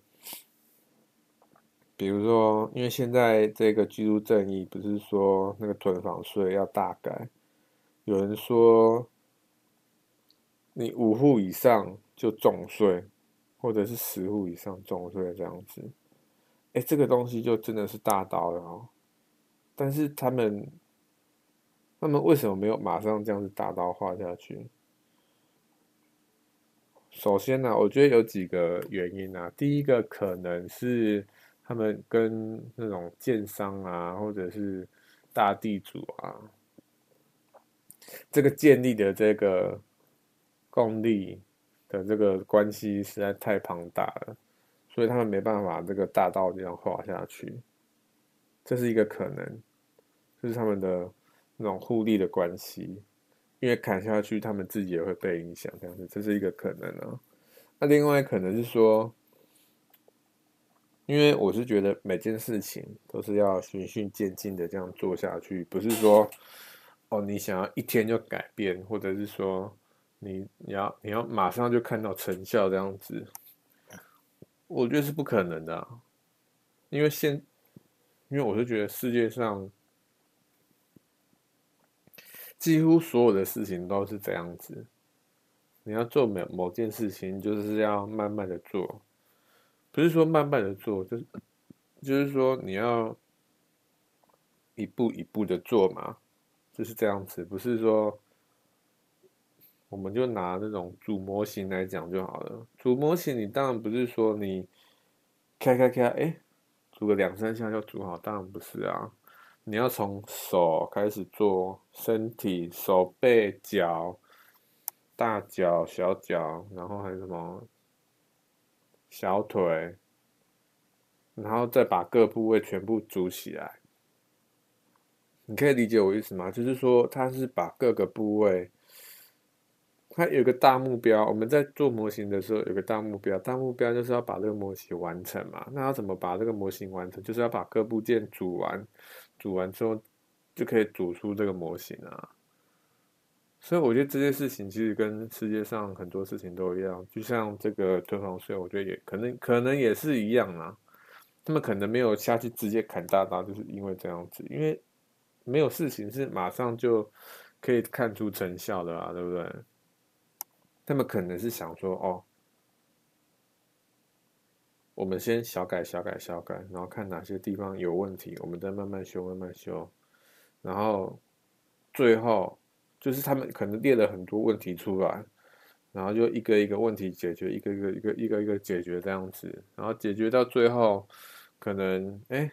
比如说，因为现在这个居住正义不是说那个囤房税要大改，有人说你五户以上就重税，或者是十户以上重税这样子，哎，这个东西就真的是大刀了哦。但是他们，他们为什么没有马上这样子大刀划下去？首先呢、我觉得有几个原因啊。第一个可能是他们跟那种建商啊，或者是大地主啊，这个建立的这个共利的这个关系实在太庞大了，所以他们没办法这个大道这样划下去。这是一个可能，就是他们的那种互利的关系。因为砍下去，他们自己也会被影响，这样子，这是一个可能啊。那另外可能是说，因为我是觉得每件事情都是要循序渐进的这样做下去，不是说哦，你想要一天就改变，或者是说你你要你要马上就看到成效这样子，我觉得是不可能的。因为现，因为我是觉得世界上。几乎所有的事情都是这样子，你要做某某件事情，就是要慢慢的做，不是说慢慢的做，就是就是说你要一步一步的做嘛，就是这样子，不是说我们就拿那种组模型来讲就好了。组模型，你当然不是说你开开开，哎，组个两三下就组好，当然不是啊。你要从手开始做，身体、手背、脚、大脚、小脚，然后还有什么小腿，然后再把各部位全部组起来。你可以理解我意思吗？就是说，它是把各个部位。它有个大目标，我们在做模型的时候有个大目标，大目标就是要把这个模型完成嘛。那要怎么把这个模型完成？就是要把各部件组完，组完之后就可以组出这个模型啊。所以我觉得这件事情其实跟世界上很多事情都一样，就像这个囤房税，我觉得也可能可能也是一样啊。他们可能没有下去直接砍大刀，就是因为这样子，因为没有事情是马上就可以看出成效的啊，对不对？他们可能是想说，哦，我们先小改、小改、小改，然后看哪些地方有问题，我们再慢慢修、慢慢修，然后最后就是他们可能列了很多问题出来。然后就一个一个问题解决，一个一个一个一个一个解决这样子，然后解决到最后，可能哎，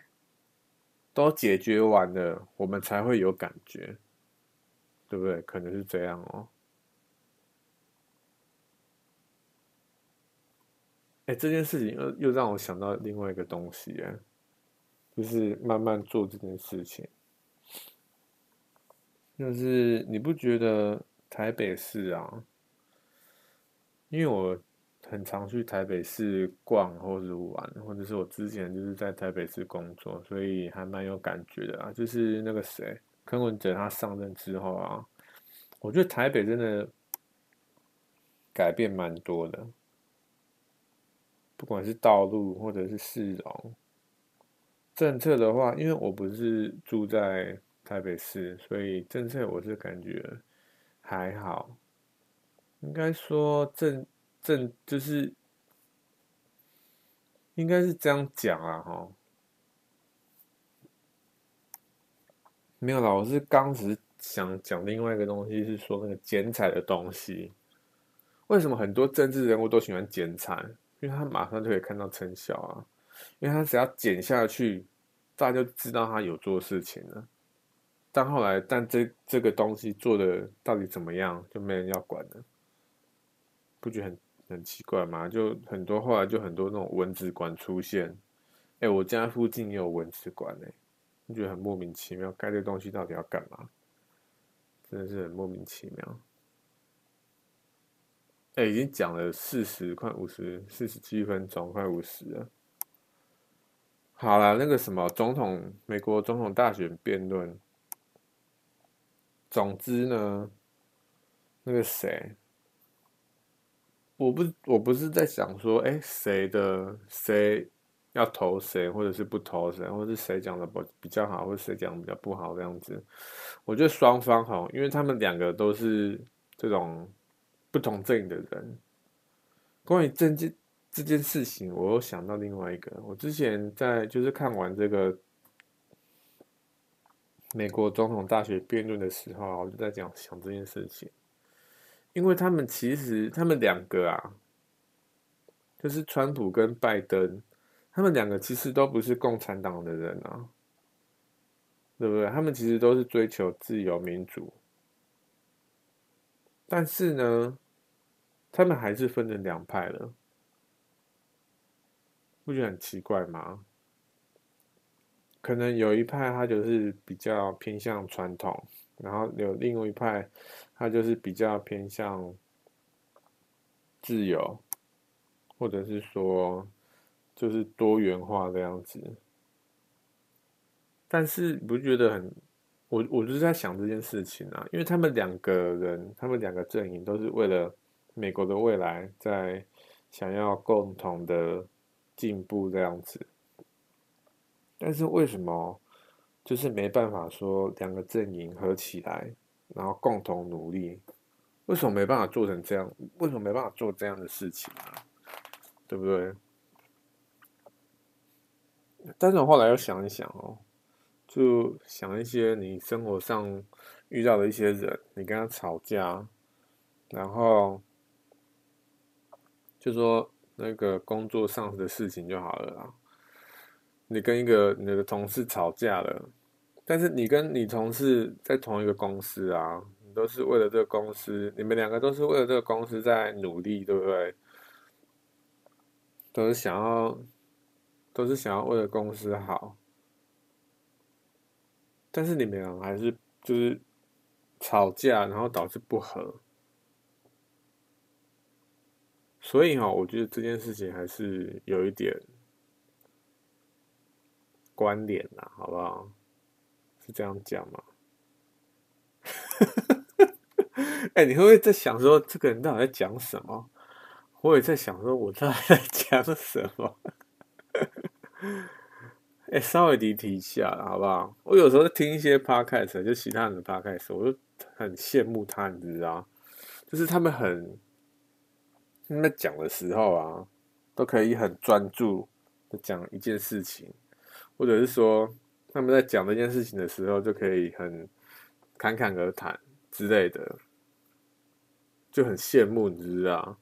都解决完了，我们才会有感觉，对不对？可能是这样哦。哎，这件事情又又让我想到另外一个东西，哎，就是慢慢做这件事情，就是你不觉得台北市啊？因为我很常去台北市逛或者玩，或者是我之前就是在台北市工作，所以还蛮有感觉的啊。就是那个谁，柯文哲他上任之后啊，我觉得台北真的改变蛮多的，不管是道路或者是市容政策的话，因为我不是住在台北市，所以政策我是感觉还好。应该说政政就是应该是这样讲啊，哈，没有啦，我是刚只是想讲另外一个东西，是说那个剪彩的东西。为什么很多政治人物都喜欢剪彩？因为他马上就可以看到成效啊，因为他只要剪下去，大家就知道他有做事情了。但后来，但这这个东西做的到底怎么样，就没人要管了。不觉得很很奇怪吗？就很多后来就很多那种蚊子馆出现，哎、我家附近也有蚊子馆哎，你觉得很莫名其妙，盖这东西到底要干嘛？真的是很莫名其妙。哎、已经讲了四十快五十四十七分钟，快五十了。好了，那个什么总统，美国总统大选辩论，总之呢，那个谁。我不，我不是在想说，哎，谁的谁要投谁，或者是不投谁，或者是谁讲的不比较好，或者谁讲的比较不好这样子。我觉得双方哈，因为他们两个都是这种不同阵营的人。关于这件这件事情，我又想到另外一个。我之前在就是看完这个美国总统大学辩论的时候，我就在讲想这件事情。因为他们其实，他们两个啊，就是川普跟拜登，他们两个其实都不是共产党的人啊，对不对？他们其实都是追求自由民主，但是呢，他们还是分成两派了，不觉得很奇怪吗？可能有一派他就是比较偏向传统。然后有另外一派，他就是比较偏向自由，或者是说就是多元化这样子。但是不觉得很，我我就是在想这件事情啊，因为他们两个人，他们两个阵营都是为了美国的未来，在想要共同的进步这样子。但是为什么？就是没办法说两个阵营合起来，然后共同努力。为什么没办法做成这样？为什么没办法做这样的事情啊？对不对？但是我后来又想一想哦，就想一些你生活上遇到的一些人，你跟他吵架，然后就说那个工作上的事情就好了啦。你跟一个你的同事吵架了，但是你跟你同事在同一个公司啊，你都是为了这个公司，你们两个都是为了这个公司在努力，对不对？都是想要，都是想要为了公司好，但是你们俩还是就是吵架，然后导致不和，所以哈，我觉得这件事情还是有一点。关联啦，好不好？是这样讲吗？哎、你会不会在想说，这个人到底在讲什么？我也在想说，我到底在讲什么？哎、稍微离题一下了，好不好？我有时候听一些 podcast，就其他人的 podcast，我就很羡慕他，你知道，就是他们很他们讲的时候啊，都可以很专注的讲一件事情，或者是说他们在讲这件事情的时候，就可以很侃侃而谈之类的，就很羡慕，你知道。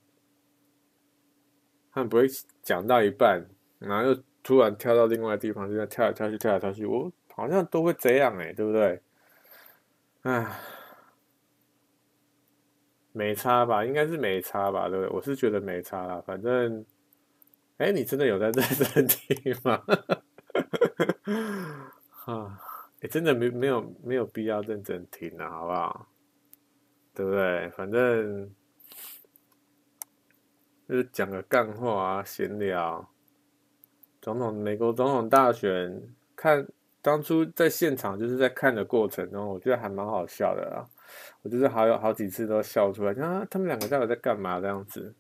他们不会讲到一半，然后又突然跳到另外的地方，就在跳来跳去，跳来跳去。我好像都会这样哎，对不对？唉，没差吧？应该是没差吧？对不对？我是觉得没差啦。反正，哎，你真的有在认真听吗？哈，哎，真的没没有没有必要认真听了，好不好？对不对？反正。就是讲个干话啊，闲聊。总统，美国总统大选，看当初在现场就是在看的过程中，我觉得还蛮好笑的啊。我就是好有好几次都笑出来，啊，他们两个到底在干嘛这样子？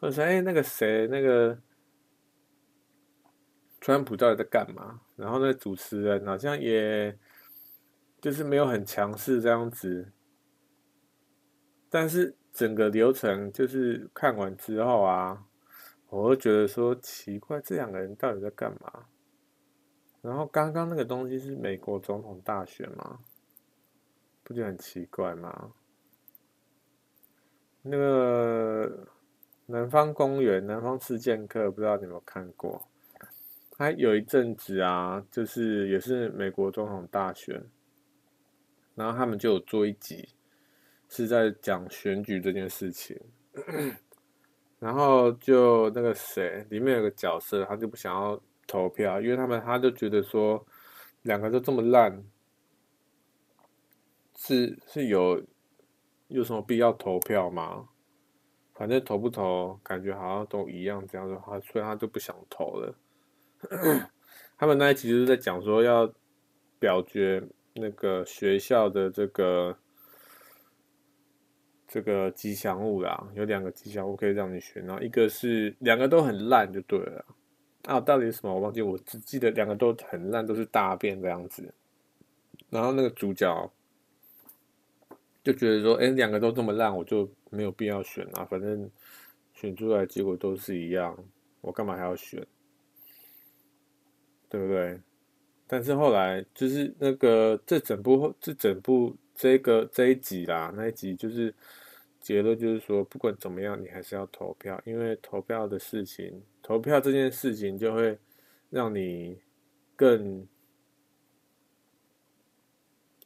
或者说，哎，那个谁，那个川普到底在干嘛？然后那个主持人好像也就是没有很强势这样子，但是。整个流程就是看完之后啊，我会觉得说奇怪，这两个人到底在干嘛？然后刚刚那个东西是美国总统大选吗？不就很奇怪吗？那个南方公园、南方四剑客，不知道你有没有看过？他有一阵子啊，就是也是美国总统大选，然后他们就有做一集。是在讲选举这件事情，然后就那个谁，里面有个角色，他就不想要投票，因为他们他就觉得说，两个都这么烂，是是有有什么必要投票吗？反正投不投，感觉好像都一样，这样的话，所以他就不想投了。他们那一集就是在讲说要表决那个学校的这个。这个吉祥物啦，有两个吉祥物可以让你选，然后一个是两个都很烂就对了。啊，到底是什么？我忘记，我只记得两个都很烂，都是大便这样子。然后那个主角就觉得说，哎，两个都这么烂，我就没有必要选啊，反正选出来结果都是一样，我干嘛还要选？对不对？但是后来就是那个这整部这整部。这个这一集啦，那一集就是结论，就是说不管怎么样，你还是要投票，因为投票的事情，投票这件事情就会让你更，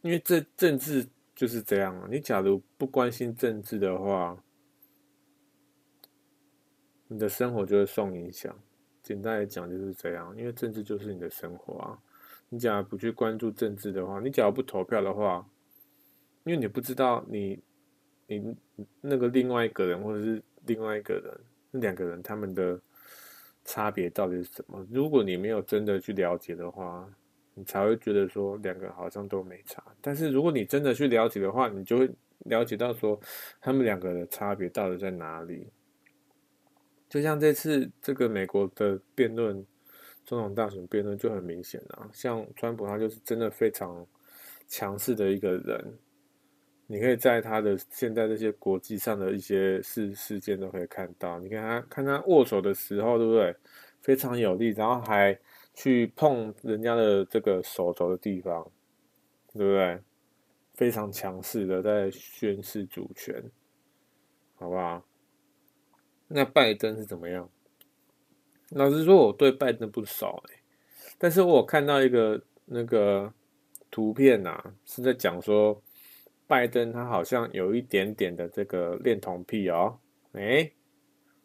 因为这政治就是这样啊。你假如不关心政治的话，你的生活就会受影响。简单来讲就是这样，因为政治就是你的生活啊。你假如不去关注政治的话，你假如不投票的话。因为你不知道你，你那个另外一个人或者是另外一个人，那两个人他们的差别到底是什么？如果你没有真的去了解的话，你才会觉得说两个好像都没差。但是如果你真的去了解的话，你就会了解到说他们两个的差别到底在哪里。就像这次这个美国的辩论，总统大选辩论就很明显啊，像川普他就是真的非常强势的一个人。你可以在他的现在这些国际上的一些事事件都可以看到，你看他看他握手的时候，对不对？非常有力，然后还去碰人家的这个手肘的地方，对不对？非常强势的在宣示主权，好不好？那拜登是怎么样？老实说，我对拜登不熟哎，但是我看到一个那个图片呐，是在讲说。拜登他好像有一点点的这个恋童癖哦，哎，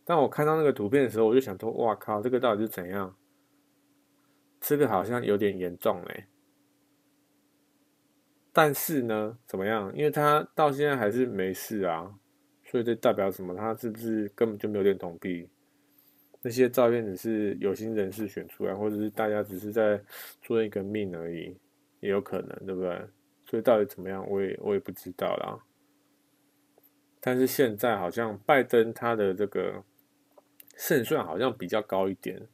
当我看到那个图片的时候，我就想说，哇靠，这个到底是怎样？这个好像有点严重哎。但是呢，怎么样？因为他到现在还是没事啊，所以这代表什么？他是不是根本就没有恋童癖？那些照片只是有心人士选出来，或者是大家只是在做一个命而已，也有可能，对不对？所以到底怎么样，我也我也不知道啦。但是现在好像拜登他的这个胜算好像比较高一点，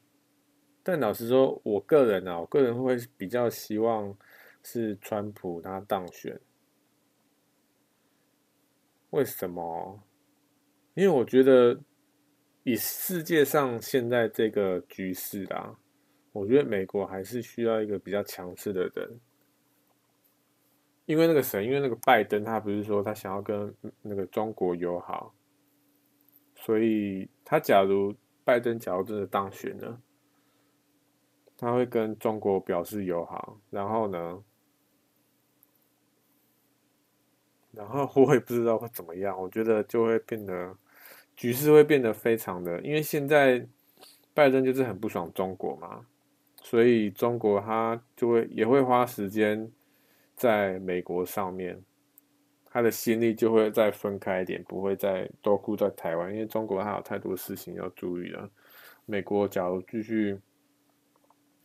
但老实说，我个人啊，我个人会比较希望是川普他当选。为什么？因为我觉得以世界上现在这个局势啊，我觉得美国还是需要一个比较强势的人。因为那个谁，因为那个拜登，他不是说他想要跟那个中国友好，所以他假如拜登假如真的当选了。他会跟中国表示友好，然后呢，然后我也不知道会怎么样。我觉得就会变得局势会变得非常的，因为现在拜登就是很不爽中国嘛，所以中国他就会也会花时间在美国上面，他的心力就会再分开一点，不会再都顾在台湾，因为中国还有太多事情要注意了。美国假如继续。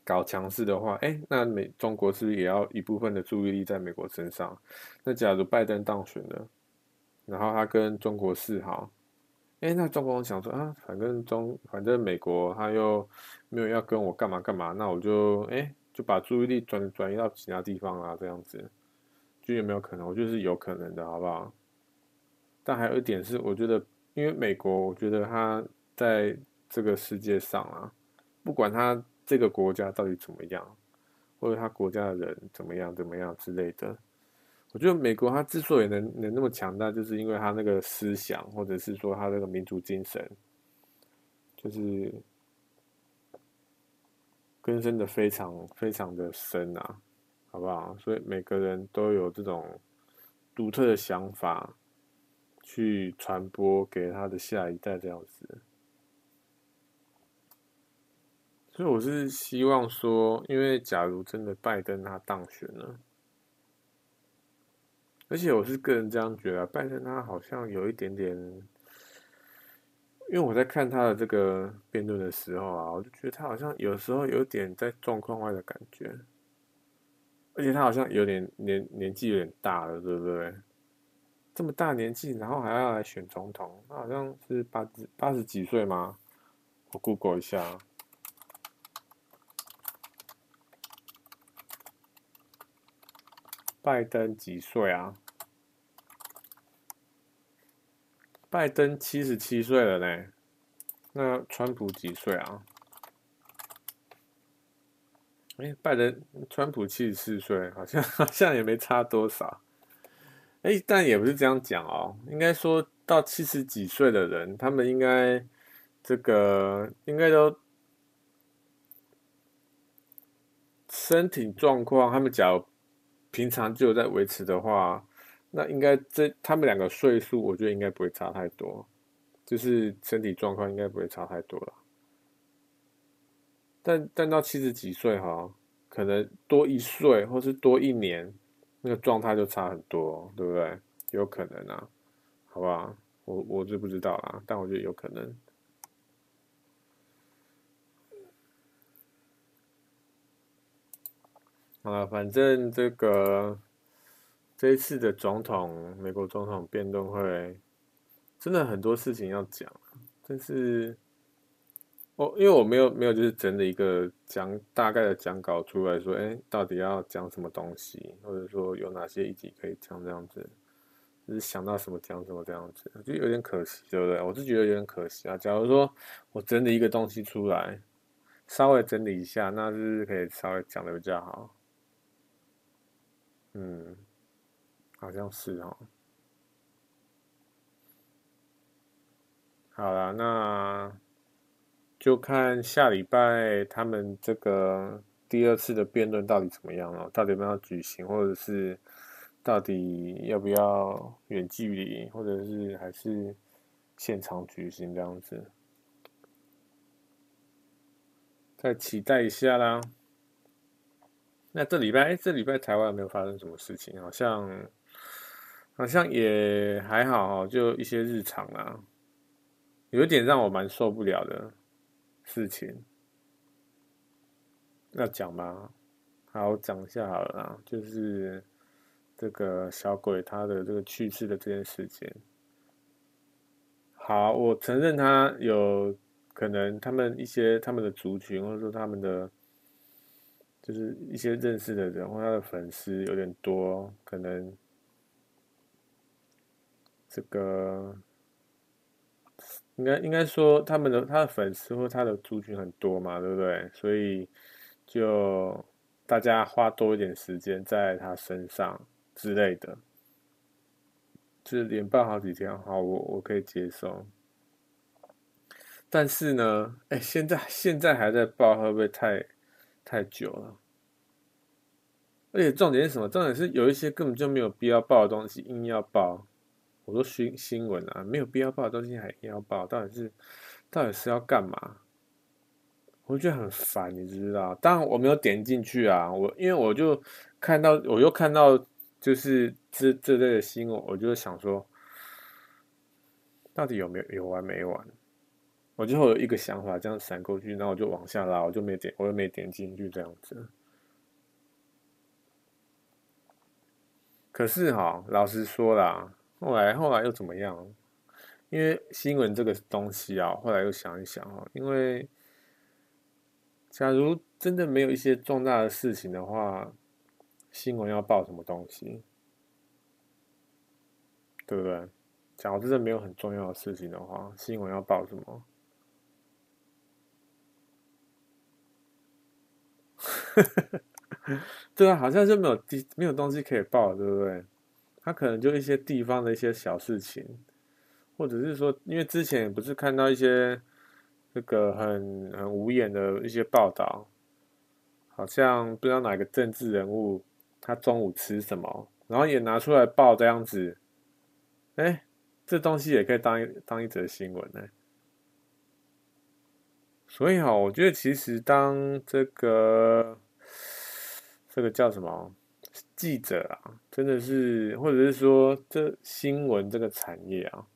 搞强势的话，哎、那美中国是不是也要一部分的注意力在美国身上？那假如拜登当选了，然后他跟中国示好，哎、那中国想说啊，反正中反正美国他又没有要跟我干嘛干嘛，那我就哎、就把注意力转转移到其他地方啊，这样子就有没有可能？我觉得是有可能的，好不好？但还有一点是，我觉得因为美国，我觉得他在这个世界上啊，不管他。这个国家到底怎么样，或者他国家的人怎么样、怎么样之类的？我觉得美国他之所以能能那么强大，就是因为他那个思想，或者是说他那个民族精神，就是根深的非常非常的深啊，好不好？所以每个人都有这种独特的想法，去传播给他的下一代，这样子。所以我是希望说，因为假如真的拜登他当选了，而且我是个人这样觉得，拜登他好像有一点点，因为我在看他的这个辩论的时候啊，我就觉得他好像有时候有点在状况外的感觉，而且他好像有点年年纪有点大了，对不对？这么大年纪，然后还要来选总统，他好像是八十八十几岁吗？我 Google 一下。拜登几岁啊？拜登七十七岁了呢。那川普几岁啊？哎，拜登、川普七十四岁，好像 好像也没差多少。哎，但也不是这样讲哦。应该说到七十几岁的人，他们应该这个应该都身体状况，他们假如。平常就有在维持的话，那应该这他们两个岁数，我觉得应该不会差太多，就是身体状况应该不会差太多了。但但到七十几岁哈，可能多一岁或是多一年，那个状态就差很多，对不对？有可能啊，好不好？我我就不知道啦，但我觉得有可能。好啊，反正这个这一次的总统，美国总统辩论会，真的很多事情要讲。但是，我因为我没有没有就是整理一个讲大概的讲稿出来说，哎，到底要讲什么东西，或者说有哪些议题可以讲这样子，就是想到什么讲什么这样子，就有点可惜，对不对？我是觉得有点可惜啊。假如说我整理一个东西出来，稍微整理一下，那是可以稍微讲的比较好？嗯，好像是哦。好了，那就看下礼拜他们这个第二次的辩论到底怎么样了，到底要不要举行，或者是到底要不要远距离，或者是还是现场举行这样子，再期待一下啦。那这礼拜，哎，这礼拜台湾有没有发生什么事情？好像，好像也还好，就一些日常啊，有一点让我蛮受不了的事情，要讲吗？好，讲一下好了啦，就是这个小鬼他的这个去世的这件事情。好，我承认他有可能他们一些他们的族群，或者说他们的就是一些认识的人或他的粉丝有点多，可能这个应该应该说他们的他的粉丝或他的族群很多嘛，对不对？所以就大家花多一点时间在他身上之类的。就是连爆好几天，好，我我可以接受。但是呢，哎、现在现在还在报，会不会太太久了？而且重点是什么？重点是有一些根本就没有必要报的东西，硬要报。我说新新闻啊，没有必要报的东西还硬要报，到底是到底是要干嘛？我觉得很烦，你知道？当然我没有点进去啊，我因为我就看到，我又看到。就是这这类的新闻，我就想说，到底有没有有完没完？我就会有一个想法，这样闪过去，然后我就往下拉，我就没点，我又没点进去这样子。可是哈，老实说啦，后来后来又怎么样？因为新闻这个东西啊，后来又想一想哈，因为假如真的没有一些重大的事情的话。新闻要报什么东西，对不对？假如真的没有很重要的事情的话，新闻要报什么？对啊，好像就没有地没有东西可以报，对不对？他可能就一些地方的一些小事情，或者是说，因为之前不是看到一些这个很很无言的一些报道，好像不知道哪个政治人物。他中午吃什么？然后也拿出来报这样子，哎，这东西也可以当一当一则新闻呢。所以哈，我觉得其实当这个这个叫什么记者啊，真的是，或者是说这新闻这个产业啊，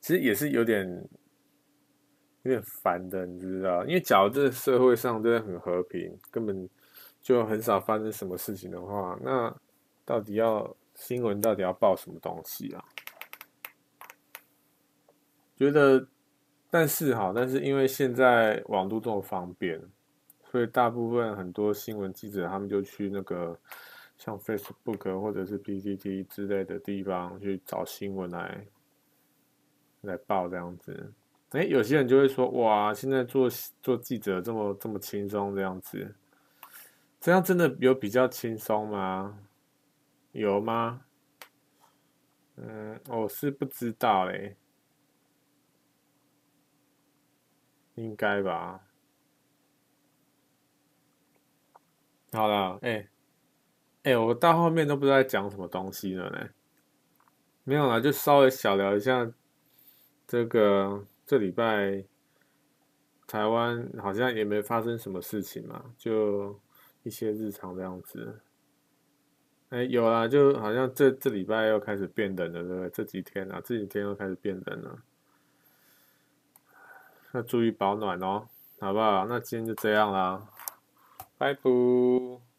其实也是有点有点烦的，你知道？因为假如这个社会上真的很和平，根本。就很少发生什么事情的话，那到底要新闻到底要报什么东西啊？觉得，但是哈，但是因为现在网络这么方便，所以大部分很多新闻记者他们就去那个像 Facebook 或者是 PTT 之类的地方去找新闻来来报这样子。诶，有些人就会说，哇，现在做做记者这么这么轻松这样子。这样真的有比较轻松吗？有吗？嗯，我是不知道嘞，应该吧。好了，哎、欸，哎、我到后面都不知道在讲什么东西了呢。没有啦，就稍微小聊一下这个这礼拜台湾好像也没发生什么事情嘛，就。一些日常这样子，哎、有啦，就好像这这礼拜又开始变冷了，对不对？这几天啊，这几天又开始变冷了，要注意保暖哦，好不好？那今天就这样啦，拜拜。